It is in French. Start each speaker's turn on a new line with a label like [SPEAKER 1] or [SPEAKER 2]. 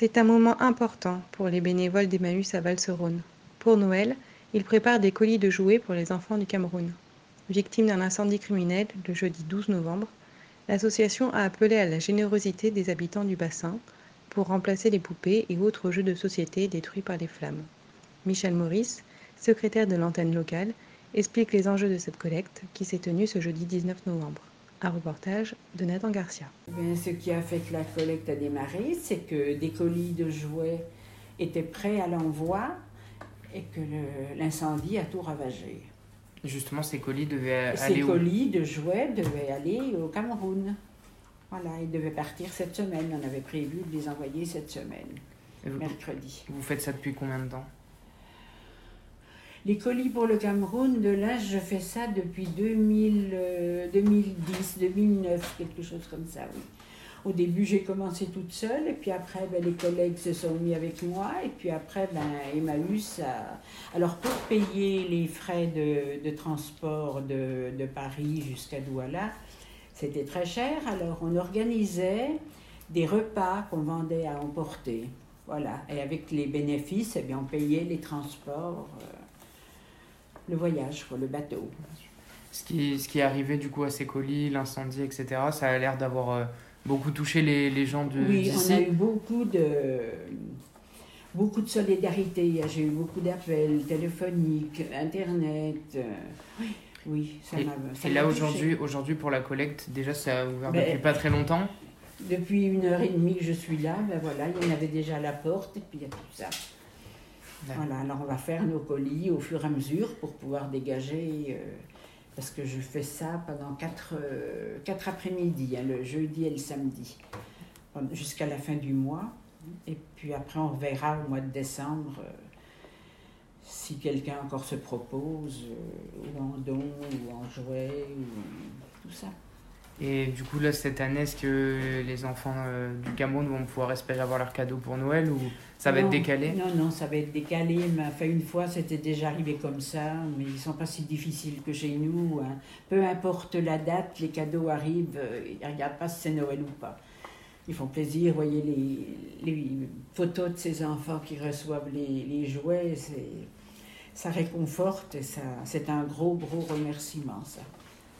[SPEAKER 1] C'est un moment important pour les bénévoles d'Emmaüs à Val-Rhône. Pour Noël, ils préparent des colis de jouets pour les enfants du Cameroun. Victime d'un incendie criminel le jeudi 12 novembre, l'association a appelé à la générosité des habitants du bassin pour remplacer les poupées et autres jeux de société détruits par les flammes. Michel Maurice, secrétaire de l'antenne locale, explique les enjeux de cette collecte qui s'est tenue ce jeudi 19 novembre. Un reportage de Nathan Garcia.
[SPEAKER 2] Ce qui a fait que la collecte a démarré, c'est que des colis de jouets étaient prêts à l'envoi et que l'incendie a tout ravagé.
[SPEAKER 3] Justement, ces colis devaient
[SPEAKER 2] ces
[SPEAKER 3] aller
[SPEAKER 2] Ces colis de jouets devaient aller au Cameroun. Voilà, ils devaient partir cette semaine. On avait prévu de les envoyer cette semaine, mercredi.
[SPEAKER 3] Vous faites ça depuis combien de temps?
[SPEAKER 2] Les colis pour le Cameroun, de là, je fais ça depuis 2000, 2010, 2009, quelque chose comme ça, oui. Au début, j'ai commencé toute seule, et puis après, ben, les collègues se sont mis avec moi, et puis après, ben, Emmaüs a... Alors, pour payer les frais de, transport de, de Paris jusqu'à Douala, c'était très cher, alors on organisait des repas qu'on vendait à emporter. Voilà, et avec les bénéfices, eh bien, on payait les transports. Euh, le voyage, le bateau.
[SPEAKER 3] Ce qui, ce qui est arrivé du coup à ces colis, l'incendie, etc., ça a l'air d'avoir euh, beaucoup touché les, les gens de
[SPEAKER 2] Oui, on a eu beaucoup de, beaucoup de solidarité. J'ai eu beaucoup d'appels téléphoniques, Internet. Euh, oui, ça m'a
[SPEAKER 3] Et, là, aujourd'hui, aujourd'hui, pour la collecte, déjà, ça a ouvert ben, depuis pas très longtemps
[SPEAKER 2] Depuis une heure et demie que je suis là, ben voilà, il y en avait déjà à la porte, et puis il y a tout ça. Voilà, alors on va faire nos colis au fur et à mesure pour pouvoir dégager, euh, parce que je fais ça pendant quatre, euh, quatre après-midi, hein, le jeudi et le samedi, jusqu'à la fin du mois. Et puis après, on verra au mois de décembre euh, si quelqu'un encore se propose, ou en don, ou en jouet, ou tout ça.
[SPEAKER 3] Et du coup, là, cette année, est-ce que les enfants euh, du Cameroun vont pouvoir espérer avoir leur cadeau pour Noël ou ça va être décalé?
[SPEAKER 2] Non, non, ça va être décalé. Mais enfin, une fois, c'était déjà arrivé comme ça, mais ils sont pas si difficiles que chez nous. Hein. Peu importe la date, les cadeaux arrivent. Euh, ils ne regardent pas si c'est Noël ou pas. Ils font plaisir. Vous voyez les, les, photos de ces enfants qui reçoivent les, les jouets. Ça réconforte et ça, c'est un gros, gros remerciement, ça.